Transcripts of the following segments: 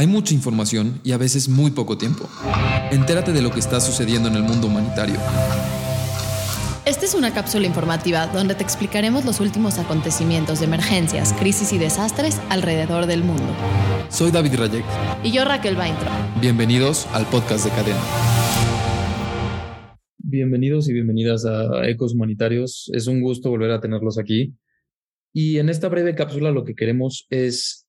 Hay mucha información y a veces muy poco tiempo. Entérate de lo que está sucediendo en el mundo humanitario. Esta es una cápsula informativa donde te explicaremos los últimos acontecimientos de emergencias, crisis y desastres alrededor del mundo. Soy David Rayek. Y yo Raquel Baintro. Bienvenidos al podcast de Cadena. Bienvenidos y bienvenidas a Ecos Humanitarios. Es un gusto volver a tenerlos aquí. Y en esta breve cápsula lo que queremos es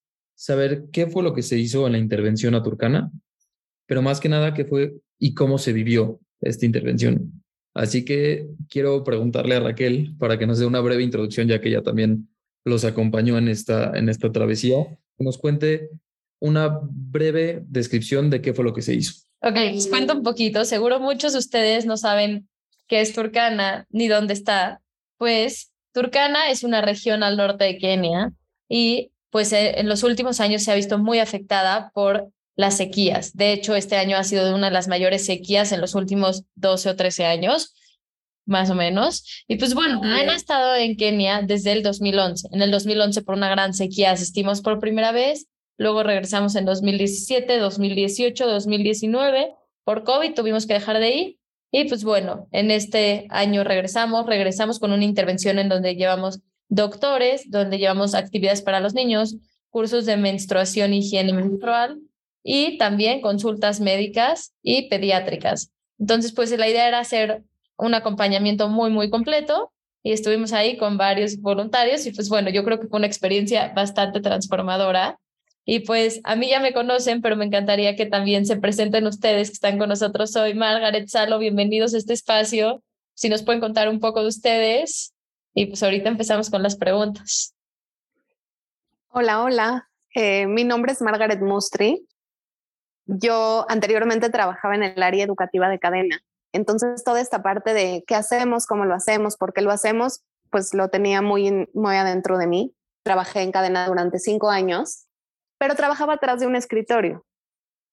saber qué fue lo que se hizo en la intervención a Turcana, pero más que nada qué fue y cómo se vivió esta intervención. Así que quiero preguntarle a Raquel para que nos dé una breve introducción, ya que ella también los acompañó en esta, en esta travesía, que nos cuente una breve descripción de qué fue lo que se hizo. Ok, les cuento un poquito. Seguro muchos de ustedes no saben qué es Turkana ni dónde está. Pues Turkana es una región al norte de Kenia y pues eh, en los últimos años se ha visto muy afectada por las sequías. De hecho, este año ha sido una de las mayores sequías en los últimos 12 o 13 años, más o menos. Y pues bueno, han estado en Kenia desde el 2011. En el 2011 por una gran sequía asistimos por primera vez, luego regresamos en 2017, 2018, 2019. Por COVID tuvimos que dejar de ir. Y pues bueno, en este año regresamos, regresamos con una intervención en donde llevamos doctores, donde llevamos actividades para los niños, cursos de menstruación, higiene menstrual y también consultas médicas y pediátricas. Entonces, pues la idea era hacer un acompañamiento muy, muy completo y estuvimos ahí con varios voluntarios y pues bueno, yo creo que fue una experiencia bastante transformadora. Y pues a mí ya me conocen, pero me encantaría que también se presenten ustedes que están con nosotros hoy. Margaret Salo, bienvenidos a este espacio. Si nos pueden contar un poco de ustedes y pues ahorita empezamos con las preguntas. Hola, hola. Eh, mi nombre es Margaret Mustri. Yo anteriormente trabajaba en el área educativa de cadena. Entonces, toda esta parte de qué hacemos, cómo lo hacemos, por qué lo hacemos, pues lo tenía muy, muy adentro de mí. Trabajé en cadena durante cinco años, pero trabajaba atrás de un escritorio.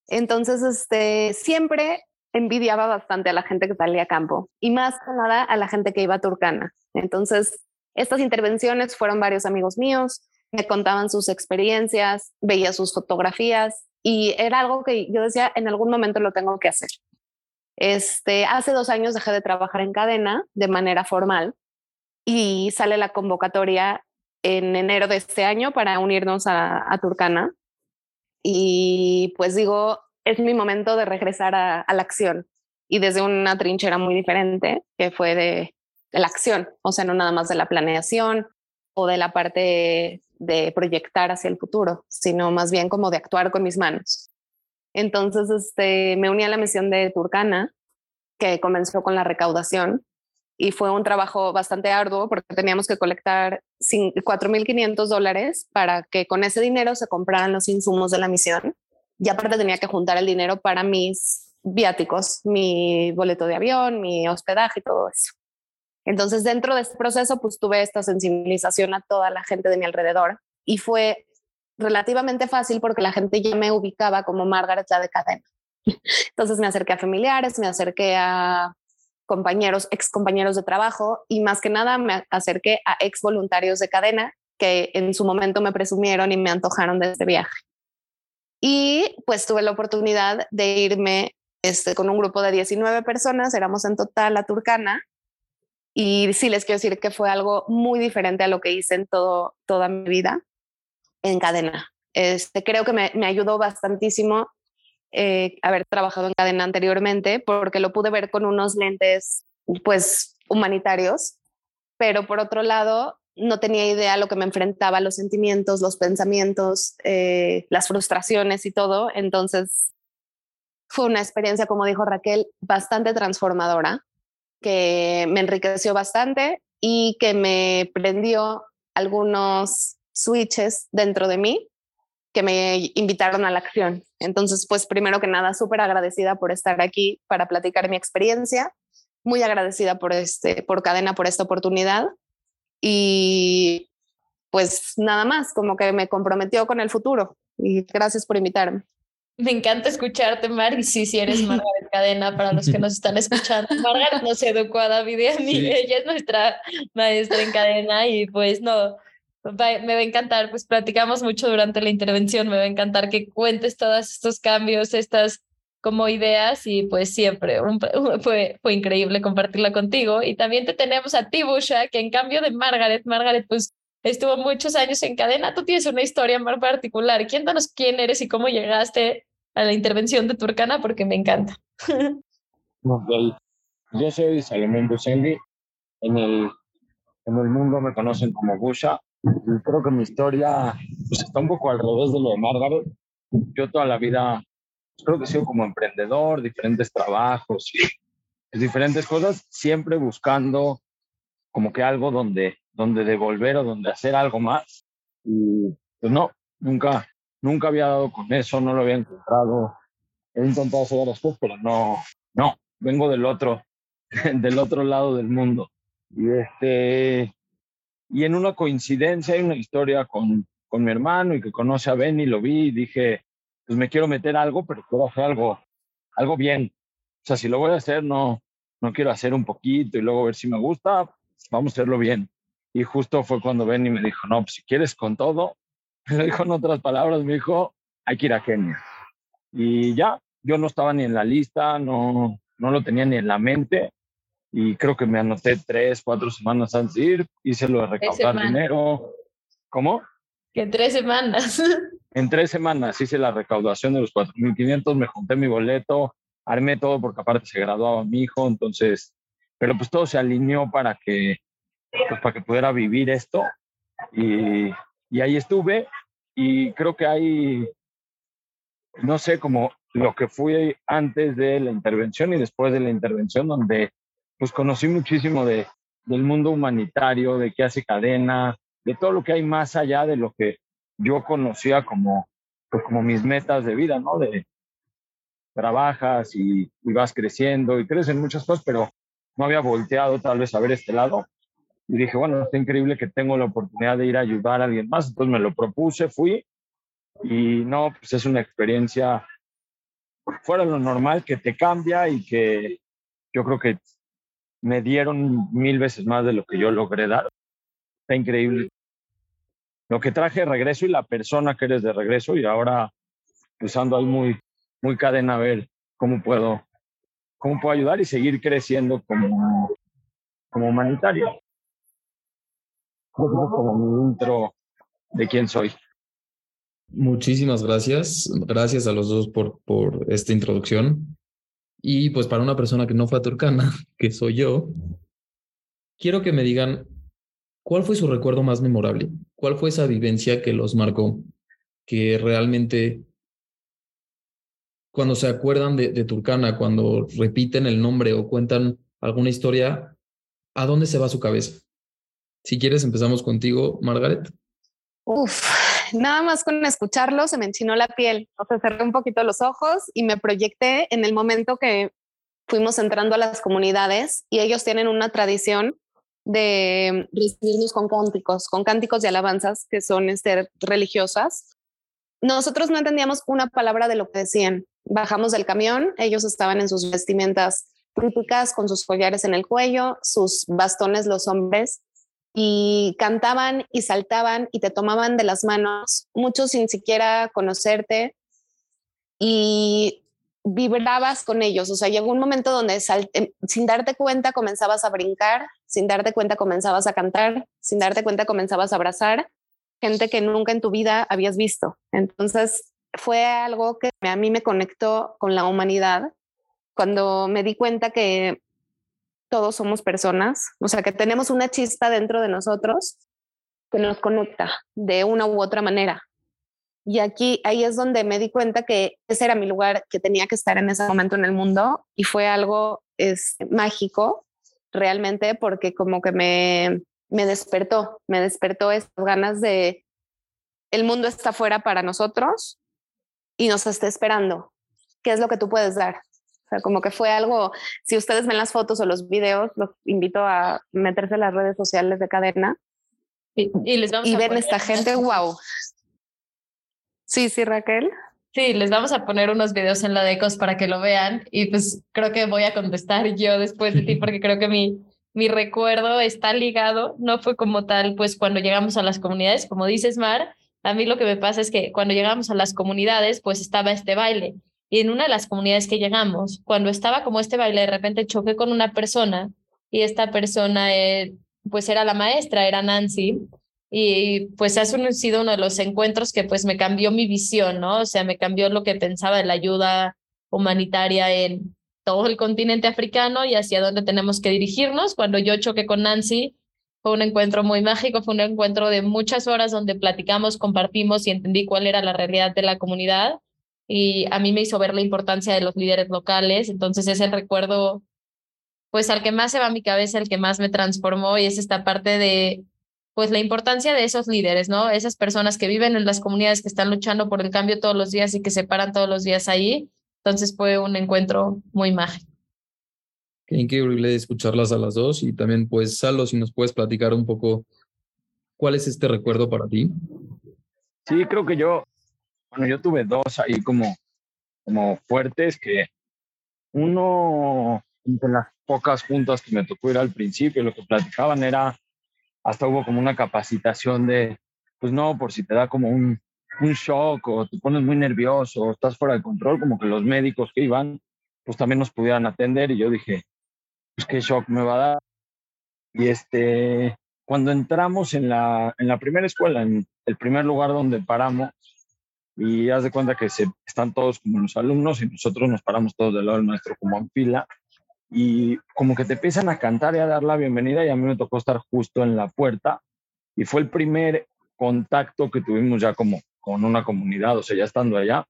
Entonces, este, siempre envidiaba bastante a la gente que salía a campo y más que nada a la gente que iba a Turcana. Entonces, estas intervenciones fueron varios amigos míos, me contaban sus experiencias, veía sus fotografías y era algo que yo decía, en algún momento lo tengo que hacer. Este, hace dos años dejé de trabajar en cadena de manera formal y sale la convocatoria en enero de este año para unirnos a, a Turcana. Y pues digo, es mi momento de regresar a, la acción y desde una trinchera muy diferente que fue de, la acción, o sea, no nada más de la planeación o de la parte de proyectar hacia el futuro, sino más bien como de actuar con mis manos. Entonces, este, me uní a la misión de Turcana, que comenzó con la recaudación y fue un trabajo bastante arduo porque teníamos que colectar 4.500 dólares para que con ese dinero se compraran los insumos de la misión y aparte tenía que juntar el dinero para mis viáticos, mi boleto de avión, mi hospedaje y todo eso. Entonces, dentro de este proceso, pues tuve esta sensibilización a toda la gente de mi alrededor y fue relativamente fácil porque la gente ya me ubicaba como Margaret la de cadena. Entonces me acerqué a familiares, me acerqué a compañeros, ex compañeros de trabajo y más que nada me acerqué a ex voluntarios de cadena que en su momento me presumieron y me antojaron de este viaje. Y pues tuve la oportunidad de irme este, con un grupo de 19 personas, éramos en total a Turcana. Y sí les quiero decir que fue algo muy diferente a lo que hice en todo, toda mi vida en cadena. Este, creo que me, me ayudó bastantísimo eh, haber trabajado en cadena anteriormente porque lo pude ver con unos lentes pues humanitarios, pero por otro lado no tenía idea lo que me enfrentaba, los sentimientos, los pensamientos, eh, las frustraciones y todo. Entonces, fue una experiencia, como dijo Raquel, bastante transformadora, que me enriqueció bastante y que me prendió algunos switches dentro de mí que me invitaron a la acción. Entonces, pues primero que nada, súper agradecida por estar aquí para platicar mi experiencia, muy agradecida por, este, por Cadena, por esta oportunidad y pues nada más, como que me comprometió con el futuro y gracias por invitarme. Me encanta escucharte, Mar, y sí, sí eres Margaret Cadena para los que nos están escuchando. Margaret nos educó a David y a mí, ella es nuestra maestra en cadena y pues no, me va a encantar, pues platicamos mucho durante la intervención, me va a encantar que cuentes todos estos cambios, estas como ideas y pues siempre fue, fue increíble compartirla contigo. Y también te tenemos a ti, Busha, que en cambio de Margaret, Margaret pues estuvo muchos años en cadena, tú tienes una historia más particular. Cuéntanos quién eres y cómo llegaste a la intervención de Turcana porque me encanta. Yo soy Salomón Busendi, en el, en el mundo me conocen como Busha. Y creo que mi historia pues, está un poco al revés de lo de Margaret. Yo toda la vida creo que he sido como emprendedor, diferentes trabajos diferentes cosas, siempre buscando como que algo donde, donde devolver o donde hacer algo más. Y pues no, nunca, nunca había dado con eso, no lo había encontrado. He intentado hacer las cosas, pero no, no, vengo del otro, del otro lado del mundo. Y este, y en una coincidencia hay una historia con, con mi hermano y que conoce a Benny, lo vi y dije, pues me quiero meter algo, pero quiero hacer algo, algo bien. O sea, si lo voy a hacer, no, no quiero hacer un poquito y luego ver si me gusta, vamos a hacerlo bien. Y justo fue cuando Benny me dijo, no, pues si quieres con todo, me lo dijo en otras palabras, me dijo, hay que ir a Kenia. Y ya, yo no estaba ni en la lista, no, no lo tenía ni en la mente. Y creo que me anoté tres, cuatro semanas antes de ir, hice lo de recaudar dinero. ¿Cómo? Que tres semanas. En tres semanas hice la recaudación de los 4.500, me junté mi boleto, armé todo porque aparte se graduaba mi hijo, entonces, pero pues todo se alineó para que, pues para que pudiera vivir esto. Y, y ahí estuve y creo que hay, no sé, como lo que fui antes de la intervención y después de la intervención, donde pues conocí muchísimo de, del mundo humanitario, de qué hace cadena, de todo lo que hay más allá de lo que yo conocía como, pues como mis metas de vida, ¿no? De trabajas y, vas creciendo y creces en muchas cosas, pero no había volteado tal vez a ver este lado. Y dije, bueno, está increíble que tengo la oportunidad de ir a ayudar a alguien más. Entonces me lo propuse, fui y no, pues es una experiencia fuera lo normal que te cambia y que yo creo que me dieron mil veces más de lo que yo logré dar. Está increíble lo que traje de regreso y la persona que eres de regreso y ahora usando pues, ahí muy, muy cadena a ver cómo puedo, cómo puedo ayudar y seguir creciendo como, como humanitario. como mi intro de quién soy. Muchísimas gracias. Gracias a los dos por, por esta introducción. Y pues para una persona que no fue a Turcana, que soy yo, quiero que me digan ¿Cuál fue su recuerdo más memorable? ¿Cuál fue esa vivencia que los marcó? Que realmente, cuando se acuerdan de, Turcana, cuando repiten el nombre o cuentan alguna historia, ¿a dónde se va su cabeza? Si quieres, empezamos contigo, Margaret. Uf, nada más con escucharlo se me enchinó la piel. O sea, cerré un poquito los ojos y me proyecté en el momento que fuimos entrando a las comunidades y ellos tienen una tradición de recibirnos con cánticos, con cánticos de alabanzas que son este, religiosas. Nosotros no entendíamos una palabra de lo que decían. Bajamos del camión, ellos estaban en sus vestimentas típicas, con sus collares en el cuello, sus bastones los hombres, y cantaban y saltaban y te tomaban de las manos, muchos sin siquiera conocerte. Y vibrabas con ellos, o sea, llegó un momento donde em, sin darte cuenta comenzabas a brincar, sin darte cuenta comenzabas a cantar, sin darte cuenta comenzabas a abrazar gente que nunca en tu vida habías visto. Entonces fue algo que a mí me conectó con la humanidad cuando me di cuenta que todos somos personas, o sea, que tenemos una chispa dentro de nosotros que nos conecta de una u otra manera. Y aquí, ahí es donde me di cuenta que ese era mi lugar, que tenía que estar en ese momento en el mundo y fue algo es, mágico realmente porque como que me, me despertó, me despertó esas ganas de, el mundo está fuera para nosotros y nos está esperando. ¿Qué es lo que tú puedes dar? O sea, como que fue algo, si ustedes ven las fotos o los videos, los invito a meterse en las redes sociales de cadena y, les vamos y ven esta gente, wow, Sí, sí, Raquel. Sí, les vamos a poner unos videos en la Decos para que lo vean y pues creo que voy a contestar yo después de ti porque creo que mi, mi recuerdo está ligado, no fue como tal, pues cuando llegamos a las comunidades, como dices, Mar, a mí lo que me pasa es que cuando llegamos a las comunidades, pues estaba este baile. Y en una de las comunidades que llegamos, cuando estaba como este baile, de repente choqué con una persona y esta persona, eh, pues era la maestra, era Nancy. Y pues ha sido uno de los encuentros que pues me cambió mi visión, ¿no? O sea, me cambió lo que pensaba de la ayuda humanitaria en todo el continente africano y hacia dónde tenemos que dirigirnos. Cuando yo choqué con Nancy, fue un encuentro muy mágico, fue un encuentro de muchas horas donde platicamos, compartimos y entendí cuál era la realidad de la comunidad. Y a mí me hizo ver la importancia de los líderes locales. Entonces es el recuerdo, pues al que más se va a mi cabeza, el que más me transformó y es esta parte de, pues la importancia de esos líderes, ¿no? Esas personas que viven en las comunidades que están luchando por el cambio todos los días y que se paran todos los días ahí entonces fue un encuentro muy mágico. Qué increíble escucharlas a las dos y también pues Salo, si nos puedes platicar un poco cuál es este recuerdo para ti. Sí, creo que yo, bueno, yo tuve dos ahí como, como fuertes que uno de las pocas juntas que me tocó ir al principio, lo que platicaban era, hasta hubo como una capacitación de, pues no, por si te da como un, un shock o te pones muy nervioso o estás fuera de control, como que los médicos que iban, pues también nos pudieran atender y yo dije, pues qué shock me va a dar. Y este, cuando entramos en la, en la primera escuela, en el primer lugar donde paramos, y haz de cuenta que se, están todos como los alumnos y nosotros nos paramos todos del lado del maestro como en fila y como que te empiezan a cantar y a dar la bienvenida y a mí me tocó estar justo en la puerta y fue el primer contacto que tuvimos ya como con una comunidad, o sea, ya estando allá,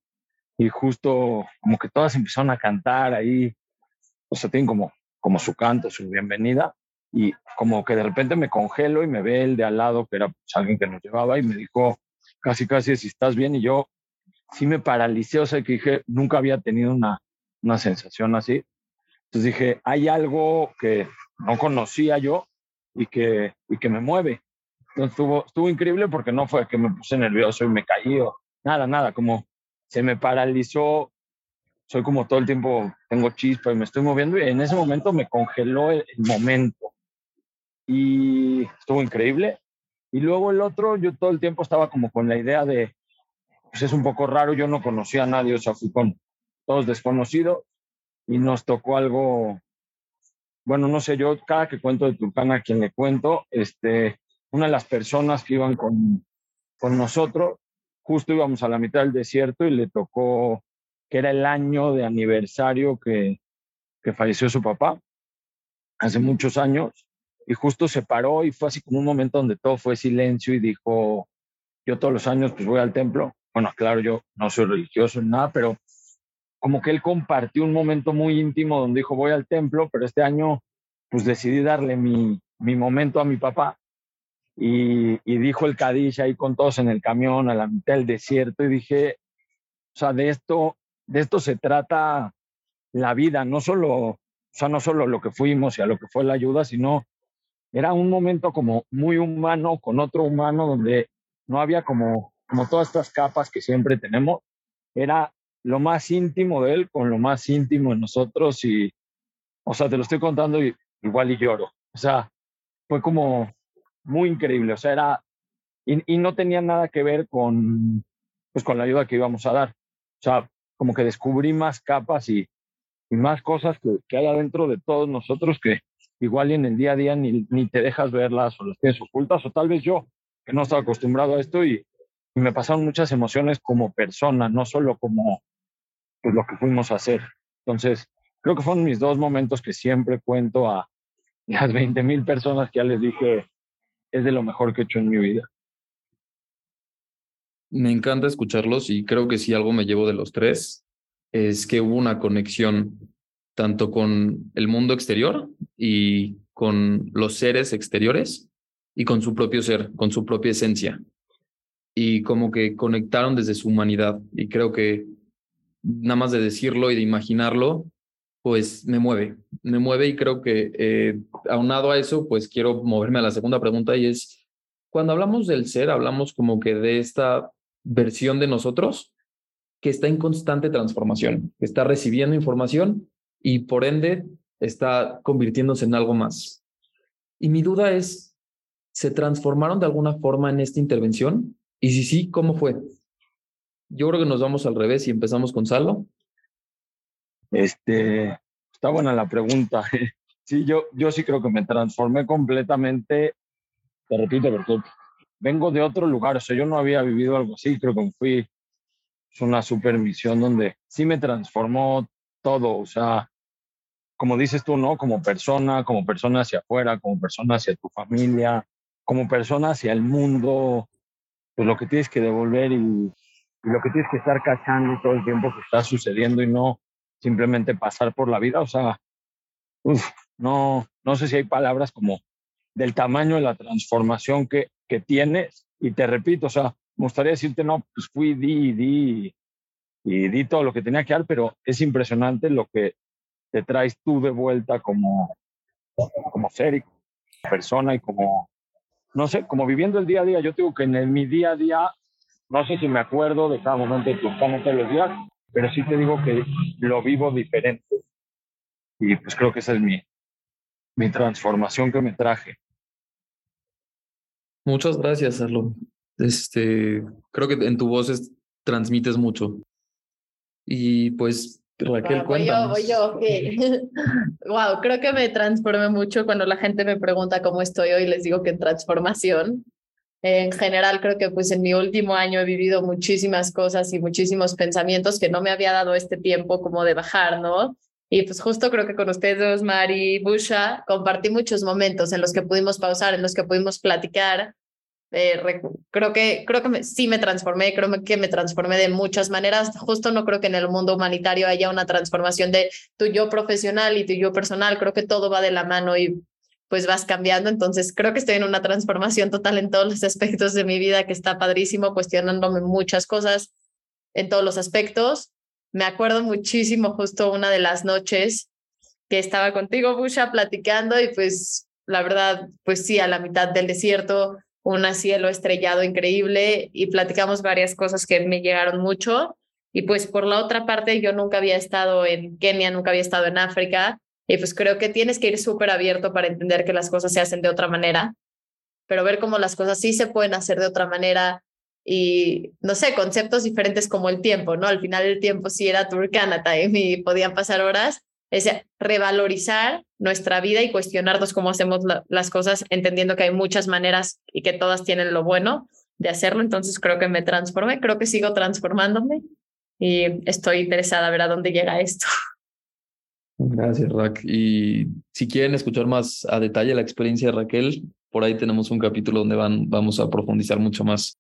y justo como que todas empezaron a cantar ahí, o sea, tienen como, como su canto, su bienvenida, y como que de repente me congelo y me ve el de al lado, que era pues, alguien que nos llevaba, y me dijo casi, casi, si estás bien, y yo sí me paralicé, o sea, que dije, nunca había tenido una, una sensación así. Entonces dije, hay algo que no conocía yo y que, y que me mueve. Entonces estuvo, estuvo increíble porque no fue que me puse nervioso y me caí o nada, nada, como se me paralizó, soy como todo el tiempo, tengo chispa y me estoy moviendo y en ese momento me congeló el, momento y estuvo increíble. Y luego el otro, yo todo el tiempo estaba como con la idea de, pues es un poco raro, yo no conocía a nadie, o sea, fui con todos desconocidos y nos tocó algo, bueno, no sé, yo cada que cuento de Turcana, a quien le cuento, este, una de las personas que iban con, con nosotros, justo íbamos a la mitad del desierto y le tocó que era el año de aniversario que, que falleció su papá, hace muchos años, y justo se paró y fue así como un momento donde todo fue silencio y dijo, yo todos los años pues voy al templo, bueno, claro, yo no soy religioso ni nada, pero como que él compartió un momento muy íntimo donde dijo, voy al templo, pero este año pues decidí darle mi, mi momento a mi papá. Y, dijo el Cadiz ahí con todos en el camión a la mitad del desierto y dije, o sea, de esto, de esto se trata la vida, no solo, o sea, no solo lo que fuimos y a lo que fue la ayuda, sino era un momento como muy humano con otro humano donde no había como, como todas estas capas que siempre tenemos, era lo más íntimo de él con lo más íntimo de nosotros y, o sea, te lo estoy contando y igual y lloro, o sea, fue como muy increíble. O sea, era, y, no tenía nada que ver con, pues, con la ayuda que íbamos a dar. O sea, como que descubrí más capas y, y más cosas que, que, hay adentro de todos nosotros que igual en el día a día ni, ni te dejas verlas o las tienes ocultas, o tal vez yo, que no estaba acostumbrado a esto y, me pasaron muchas emociones como persona, no solo como pues, lo que fuimos a hacer. Entonces, creo que fueron mis dos momentos que siempre cuento a las 20 mil personas que ya les dije es de lo mejor que he hecho en mi vida. Me encanta escucharlos y creo que si algo me llevo de los tres es que hubo una conexión tanto con el mundo exterior y con los seres exteriores y con su propio ser, con su propia esencia. Y como que conectaron desde su humanidad. Y creo que nada más de decirlo y de imaginarlo, pues me mueve, me mueve y creo que eh, aunado a eso, pues quiero moverme a la segunda pregunta y es, cuando hablamos del ser, hablamos como que de esta versión de nosotros que está en constante transformación, que está recibiendo información y por ende está convirtiéndose en algo más. Y mi duda es, ¿se transformaron de alguna forma en esta intervención? Y si sí, ¿cómo fue? Yo creo que nos vamos al revés y empezamos con Salo. Este, está buena la pregunta. Sí, yo, yo sí creo que me transformé completamente. Te repito, porque vengo de otro lugar. O sea, yo no había vivido algo así. Creo que fui es una supermisión donde sí me transformó todo. O sea, como dices tú, ¿no? Como persona, como persona hacia afuera, como persona hacia tu familia, como persona hacia el mundo. Pues lo que tienes que devolver y, y lo que tienes que estar cachando todo el tiempo que está sucediendo y no simplemente pasar por la vida. O sea, no, no sé si hay palabras como del tamaño de la transformación que, que tienes. Y te repito, o sea, me gustaría decirte, no, pues fui, di, di, y di todo lo que tenía que dar, pero es impresionante lo que te traes tú de vuelta como, como ser y como persona y como, no sé, como viviendo el día a día. Yo digo que en mi día a día, no sé si me acuerdo de cada momento todos los días, pero sí te digo que lo vivo diferente. Y pues creo que esa es mi, mi transformación que me traje. Muchas gracias, Arlo. Este, creo que en tu voz transmites mucho. Y pues, Raquel, cuéntanos. Voy yo, voy yo. wow, creo que me transformé mucho cuando la gente me pregunta cómo estoy hoy, les digo que en transformación. En general, creo que pues en mi último año he vivido muchísimas cosas y muchísimos pensamientos que no me había dado este tiempo como de bajar, ¿no? Y pues justo creo que con ustedes, Mari, Busha, compartí muchos momentos en los que pudimos pausar, en los que pudimos platicar. Eh, creo que, creo que sí me transformé, creo que me transformé de muchas maneras. Justo no creo que en el mundo humanitario haya una transformación de tu yo profesional y tu yo personal. Creo que todo va de la mano y pues vas cambiando. Entonces creo que estoy en una transformación total en todos los aspectos de mi vida que está padrísimo, cuestionándome muchas cosas en todos los aspectos. Me acuerdo muchísimo justo una de las noches que estaba contigo, Busha, platicando y pues la verdad, pues sí, a la mitad del desierto, un cielo estrellado increíble y platicamos varias cosas que me llegaron mucho. Y pues por la otra parte, yo nunca había estado en Kenia, nunca había estado en África y pues creo que tienes que ir súper abierto para entender que las cosas se hacen de otra manera, pero ver cómo las cosas sí se pueden hacer de otra manera y, no sé, conceptos diferentes como el tiempo, ¿no? Al final el tiempo sí era Turkana Time y podían pasar horas. Es revalorizar nuestra vida y cuestionarnos cómo hacemos las cosas, entendiendo que hay muchas maneras y que todas tienen lo bueno de hacerlo. Entonces creo que me transformé, creo que sigo transformándome y estoy interesada a ver a dónde llega esto. Gracias, Rack. Y si quieren escuchar más a detalle la experiencia de Raquel, por ahí tenemos un capítulo donde van, vamos a profundizar mucho más.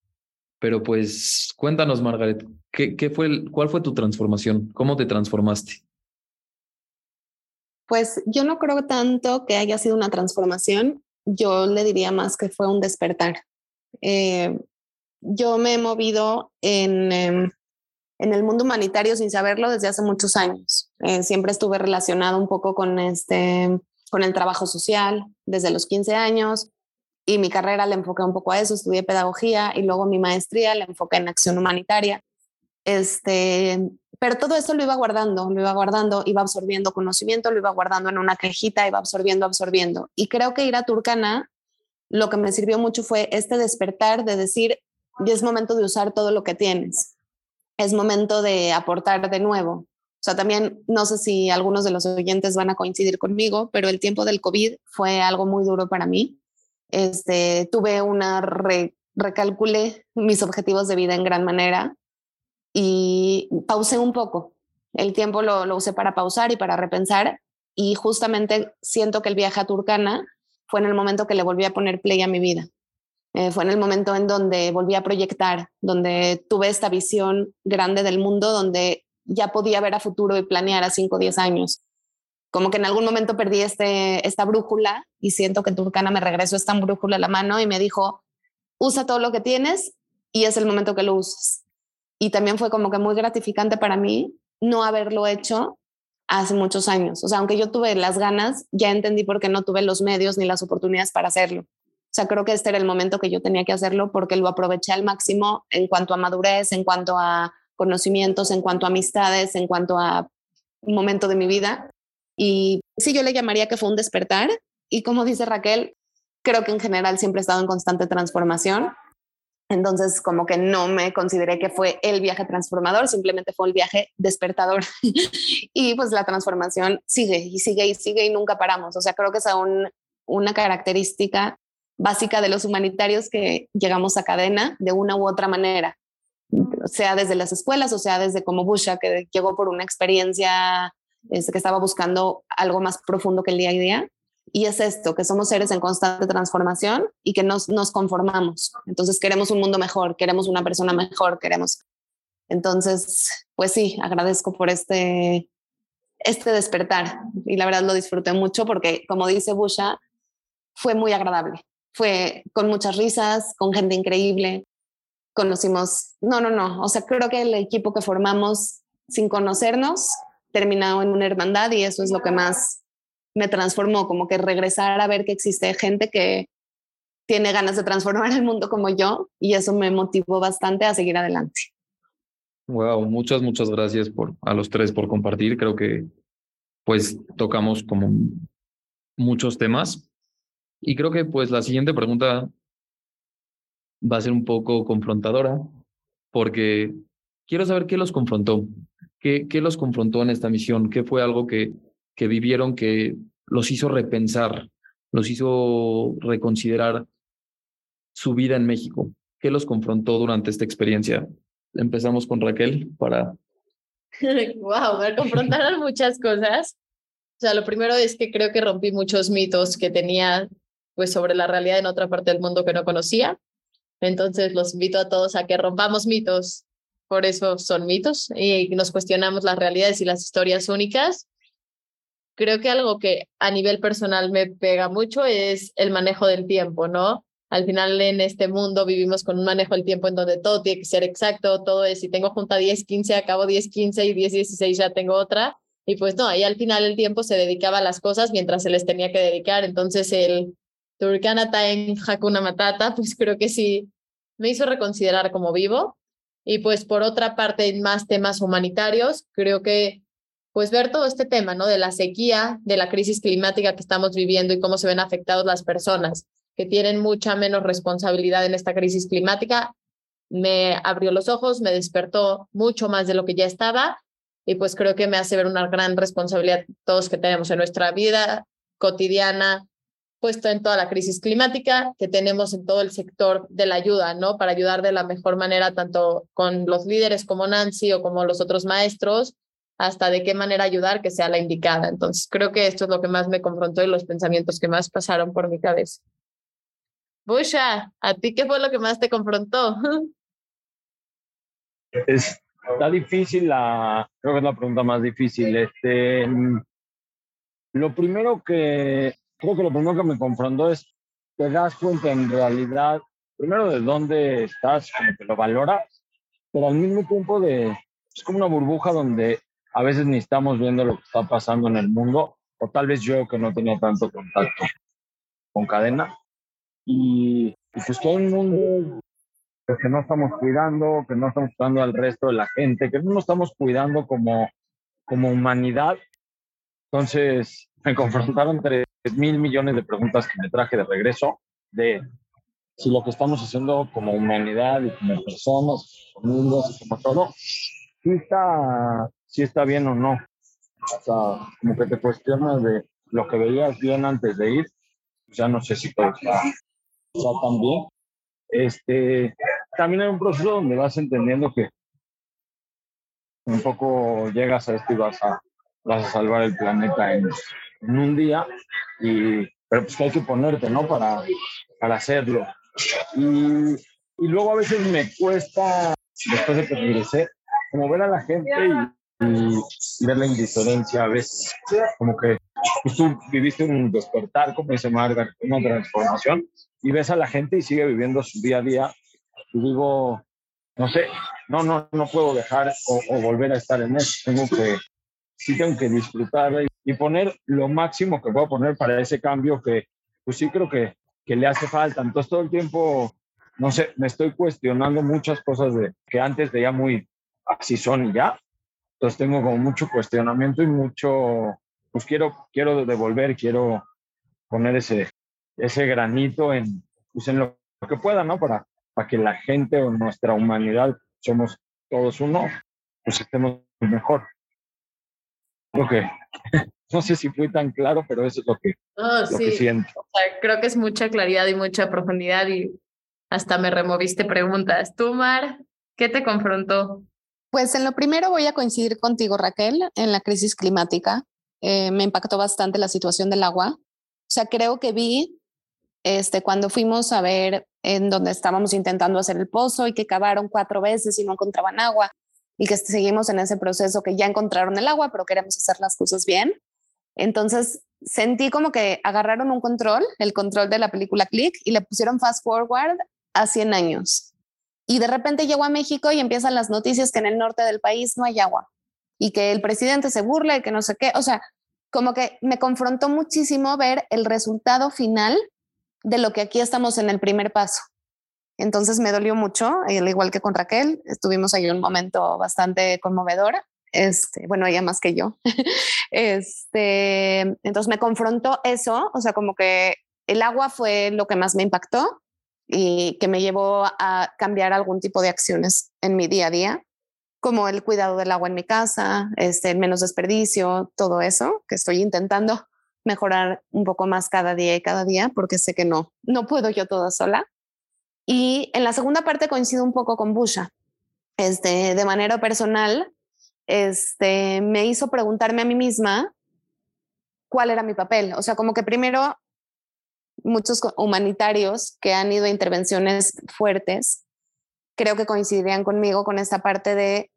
Pero pues cuéntanos, Margaret, ¿qué, qué fue ¿cuál fue tu transformación? ¿Cómo te transformaste? Pues yo no creo tanto que haya sido una transformación, yo le diría más que fue un despertar. Eh, yo me he movido en, em, en el mundo humanitario sin saberlo desde hace muchos años. Eh, siempre estuve relacionado un poco con, este, con el trabajo social desde los 15 años y mi carrera le enfoqué un poco a eso, estudié pedagogía y luego mi maestría la enfoqué en acción humanitaria. Este, pero todo eso lo iba guardando, lo iba guardando, iba absorbiendo conocimiento, lo iba guardando en una cajita, iba absorbiendo, absorbiendo. Y creo que ir a Turcana lo que me sirvió mucho fue este despertar de decir, ya es momento de usar todo lo que tienes es momento de aportar de nuevo. O sea, también no sé si algunos de los oyentes van a coincidir conmigo, pero el tiempo del COVID fue algo muy duro para mí. Este, tuve una recalculé mis objetivos de vida en gran manera y pausé un poco. El tiempo lo, usé para pausar y para repensar y justamente siento que el viaje a Turcana fue en el momento que le volví a poner play a mi vida. Eh, fue en el momento en donde volví a proyectar, donde tuve esta visión grande del mundo, donde ya podía ver a futuro y planear a 5 o 10 años. Como que en algún momento perdí este, esta brújula y siento que Turcana me regresó esta brújula a la mano y me dijo, usa todo lo que tienes y es el momento que lo uses. Y también fue como que muy gratificante para mí no haberlo hecho hace muchos años. O sea, aunque yo tuve las ganas, ya entendí por qué no tuve los medios ni las oportunidades para hacerlo. O sea, creo que este era el momento que yo tenía que hacerlo porque lo aproveché al máximo en cuanto a madurez, en cuanto a conocimientos, en cuanto a amistades, en cuanto a momento de mi vida. Y sí, yo le llamaría que fue un despertar. Y como dice Raquel, creo que en general siempre he estado en constante transformación. Entonces, como que no me consideré que fue el viaje transformador, simplemente fue el viaje despertador. y pues la transformación sigue y sigue y sigue y nunca paramos. O sea, creo que es aún una característica básica de los humanitarios que llegamos a cadena de una u otra manera, sea desde las escuelas o sea desde como Busha, que llegó por una experiencia este, que estaba buscando algo más profundo que el día a día. Y es esto, que somos seres en constante transformación y que nos, nos conformamos. Entonces queremos un mundo mejor, queremos una persona mejor, queremos. Entonces, pues sí, agradezco por este, este despertar y la verdad lo disfruté mucho porque, como dice Busha, fue muy agradable fue con muchas risas, con gente increíble. Conocimos, no, no, no, o sea, creo que el equipo que formamos sin conocernos terminó en una hermandad y eso es lo que más me transformó, como que regresar a ver que existe gente que tiene ganas de transformar el mundo como yo y eso me motivó bastante a seguir adelante. Wow, muchas, muchas gracias por, a los tres por compartir. Creo que pues tocamos como muchos temas y creo que pues la siguiente pregunta va a ser un poco confrontadora, porque quiero saber qué los confrontó, qué, qué los confrontó en esta misión, qué fue algo que, que vivieron que los hizo repensar, los hizo reconsiderar su vida en México. ¿Qué los confrontó durante esta experiencia? Empezamos con Raquel para... wow, me confrontaron muchas cosas. O sea, lo primero es que creo que rompí muchos mitos que tenía pues sobre la realidad en otra parte del mundo que no conocía. Entonces los invito a todos a que rompamos mitos, por eso son mitos, y nos cuestionamos las realidades y las historias únicas. Creo que algo que a nivel personal me pega mucho es el manejo del tiempo, ¿no? Al final en este mundo vivimos con un manejo del tiempo en donde todo tiene que ser exacto, todo es, si tengo junta 10, 15, acabo 10, 15 y 10, 16 ya tengo otra. Y pues no, ahí al final el tiempo se dedicaba a las cosas mientras se les tenía que dedicar. Entonces el Turkana en Hakuna Matata, pues creo que sí me hizo reconsiderar como vivo. Y pues por otra parte, en más temas humanitarios, creo que pues ver todo este tema, ¿no? De la sequía, de la crisis climática que estamos viviendo y cómo se ven afectados las personas que tienen mucha menos responsabilidad en esta crisis climática, me abrió los ojos, me despertó mucho más de lo que ya estaba y pues creo que me hace ver una gran responsabilidad todos que tenemos en nuestra vida cotidiana, puesto en toda la crisis climática que tenemos en todo el sector de la ayuda, ¿no? Para ayudar de la mejor manera, tanto con los líderes como Nancy o como los otros maestros, hasta de qué manera ayudar que sea la indicada. Entonces, creo que esto es lo que más me confrontó y los pensamientos que más pasaron por mi cabeza. Busha, ¿a ti qué fue lo que más te confrontó? está difícil la, creo que es la pregunta más difícil. Este, lo primero que creo que lo primero que me confrontó es, te das cuenta en realidad, primero de dónde estás, como que lo valoras, pero al mismo tiempo de, es como una burbuja donde a veces ni estamos viendo lo que está pasando en el mundo, o tal vez yo que no tenía tanto contacto con cadena, y, pues todo el mundo que no estamos cuidando, que no estamos cuidando al resto de la gente, que no nos estamos cuidando como, como humanidad. Entonces me confrontaron tres mil millones de preguntas que me traje de regreso de si lo que estamos haciendo como humanidad y como personas, como mundos y como todo, si está, si está bien o no. O sea, como que te cuestionas de lo que veías bien antes de ir, ya no sé si todo está, tan bien. Este, también hay un proceso donde vas entendiendo que un poco llegas a esto y vas a, vas a salvar el planeta en, en un día, y, pero pues que hay que ponerte, ¿no? Para, para hacerlo. Y, y luego a veces me cuesta, después de que regresé, como ver a la gente y, y ver la indiferencia a veces, como que pues, tú viviste un despertar, como dice Margaret, una transformación, y ves a la gente y sigue viviendo su día a día, y digo, no sé, no, no, no puedo dejar o, o volver a estar en eso, tengo que, sí tengo que disfrutar y poner lo máximo que puedo poner para ese cambio que, pues sí creo que, que le hace falta. Entonces todo el tiempo, no sé, me estoy cuestionando muchas cosas de, que antes veía muy así son ya. Entonces tengo como mucho cuestionamiento y mucho, pues quiero, quiero devolver, quiero poner ese, ese granito en, pues en lo que pueda, ¿no? Para, para que la gente o nuestra humanidad, somos todos uno, pues estemos mejor. Creo que, no sé si fui tan claro, pero eso es lo que, Oh, lo que sí. siento. O sea, creo que es mucha claridad y mucha profundidad y hasta me removiste preguntas. Tú, Mar, ¿qué te confrontó? Pues en lo primero voy a coincidir contigo, Raquel, en la crisis climática. Eh, me impactó bastante la situación del agua. O sea, creo que vi este, cuando fuimos a ver en donde estábamos intentando hacer el pozo y que cavaron cuatro veces y no encontraban agua y que seguimos en ese proceso que ya encontraron el agua, pero queremos hacer las cosas bien. Entonces sentí como que agarraron un control, el control de la película Click, y le pusieron fast forward a 100 años. Y de repente llegó a México y empiezan las noticias que en el norte del país no hay agua y que el presidente se burla y que no sé qué. O sea, como que me confrontó muchísimo ver el resultado final de lo que aquí estamos en el primer paso. Entonces me dolió mucho, al igual que con Raquel, estuvimos ahí un momento bastante conmovedor. Este, bueno, ella más que yo. este, entonces me confrontó eso, o sea, como que el agua fue lo que más me impactó y que me llevó a cambiar algún tipo de acciones en mi día a día, como el cuidado del agua en mi casa, este, menos desperdicio, todo eso, que estoy intentando mejorar un poco más cada día y cada día, porque sé que no, no puedo yo toda sola. Y en la segunda parte coincido un poco con Busha. Este, de manera personal, este, me hizo preguntarme a mí misma cuál era mi papel. O sea, como que primero muchos humanitarios que han ido a intervenciones fuertes, creo que coincidirían conmigo con esta parte de,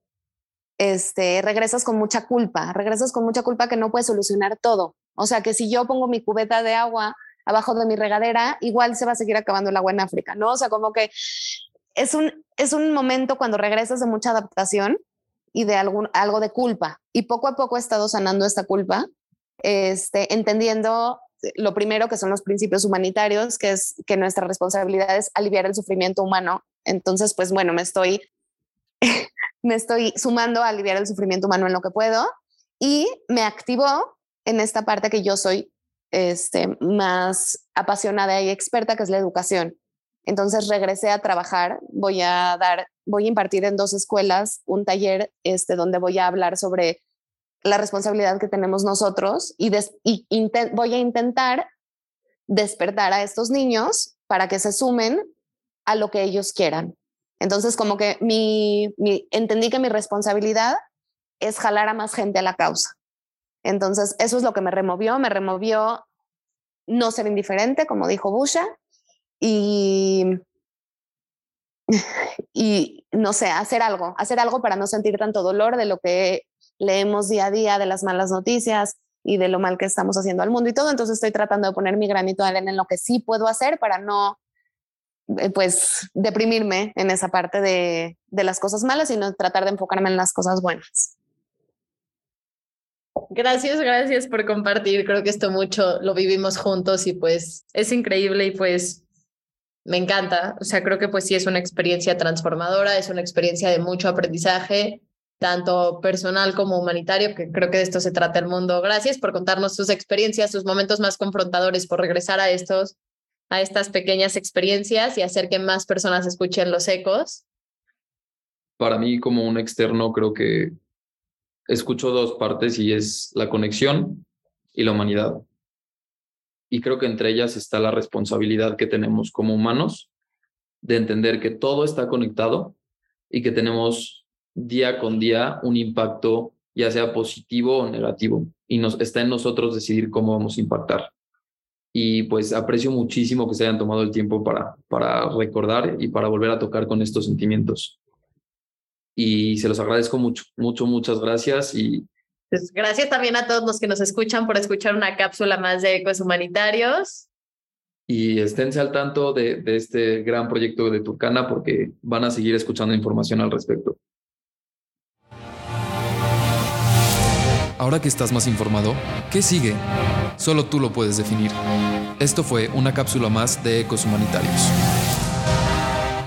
este, regresas con mucha culpa, regresas con mucha culpa que no puedes solucionar todo. O sea, que si yo pongo mi cubeta de agua abajo de mi regadera, igual se va a seguir acabando el agua en África, ¿no? O sea, como que es un, es un momento cuando regresas de mucha adaptación y de algún, algo de culpa. Y poco a poco he estado sanando esta culpa, este, entendiendo lo primero que son los principios humanitarios, que es que nuestra responsabilidad es aliviar el sufrimiento humano. Entonces, pues bueno, me estoy, me estoy sumando a aliviar el sufrimiento humano en lo que puedo y me activó en esta parte que yo soy este, más apasionada y experta, que es la educación. Entonces regresé a trabajar, voy a dar, voy a impartir en dos escuelas un taller este, donde voy a hablar sobre la responsabilidad que tenemos nosotros y, des, voy a intentar despertar a estos niños para que se sumen a lo que ellos quieran. Entonces, como que mi, mi, entendí que mi responsabilidad es jalar a más gente a la causa. Entonces, eso es lo que me removió, me removió no ser indiferente, como dijo Busha, y, y no sé, hacer algo, hacer algo para no sentir tanto dolor de lo que leemos día a día, de las malas noticias y de lo mal que estamos haciendo al mundo y todo. Entonces estoy tratando de poner mi granito de arena en lo que sí puedo hacer para no, eh, pues, deprimirme en esa parte de, de las cosas malas, sino tratar de enfocarme en las cosas buenas. Gracias, gracias por compartir. Creo que esto mucho lo vivimos juntos y pues es increíble y pues me encanta. O sea, creo que pues sí es una experiencia transformadora, es una experiencia de mucho aprendizaje, tanto personal como humanitario, que creo que de esto se trata el mundo. Gracias por contarnos sus experiencias, sus momentos más confrontadores, por regresar a estos, a estas pequeñas experiencias y hacer que más personas escuchen los ecos. Para mí, como un externo, creo que escucho dos partes y es la conexión y la humanidad. Y creo que entre ellas está la responsabilidad que tenemos como humanos de entender que todo está conectado y que tenemos día con día un impacto, ya sea positivo o negativo, y nos, está en nosotros decidir cómo vamos a impactar. Y pues aprecio muchísimo que se hayan tomado el tiempo para, para recordar y para volver a tocar con estos sentimientos y se los agradezco mucho, mucho, muchas gracias y pues gracias también a todos los que nos escuchan por escuchar una cápsula más de Ecos Humanitarios. Y esténse al tanto de, de este gran proyecto de Turcana porque van a seguir escuchando información al respecto. Ahora que estás más informado, ¿qué sigue? Solo tú lo puedes definir. Esto fue una cápsula más de Ecos Humanitarios.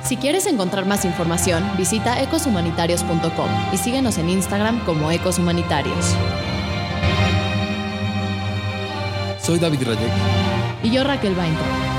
Si quieres encontrar más información, visita ecoshumanitarios.com y síguenos en Instagram como Ecos Humanitarios. Soy David Rayek. Y yo Raquel Bainter.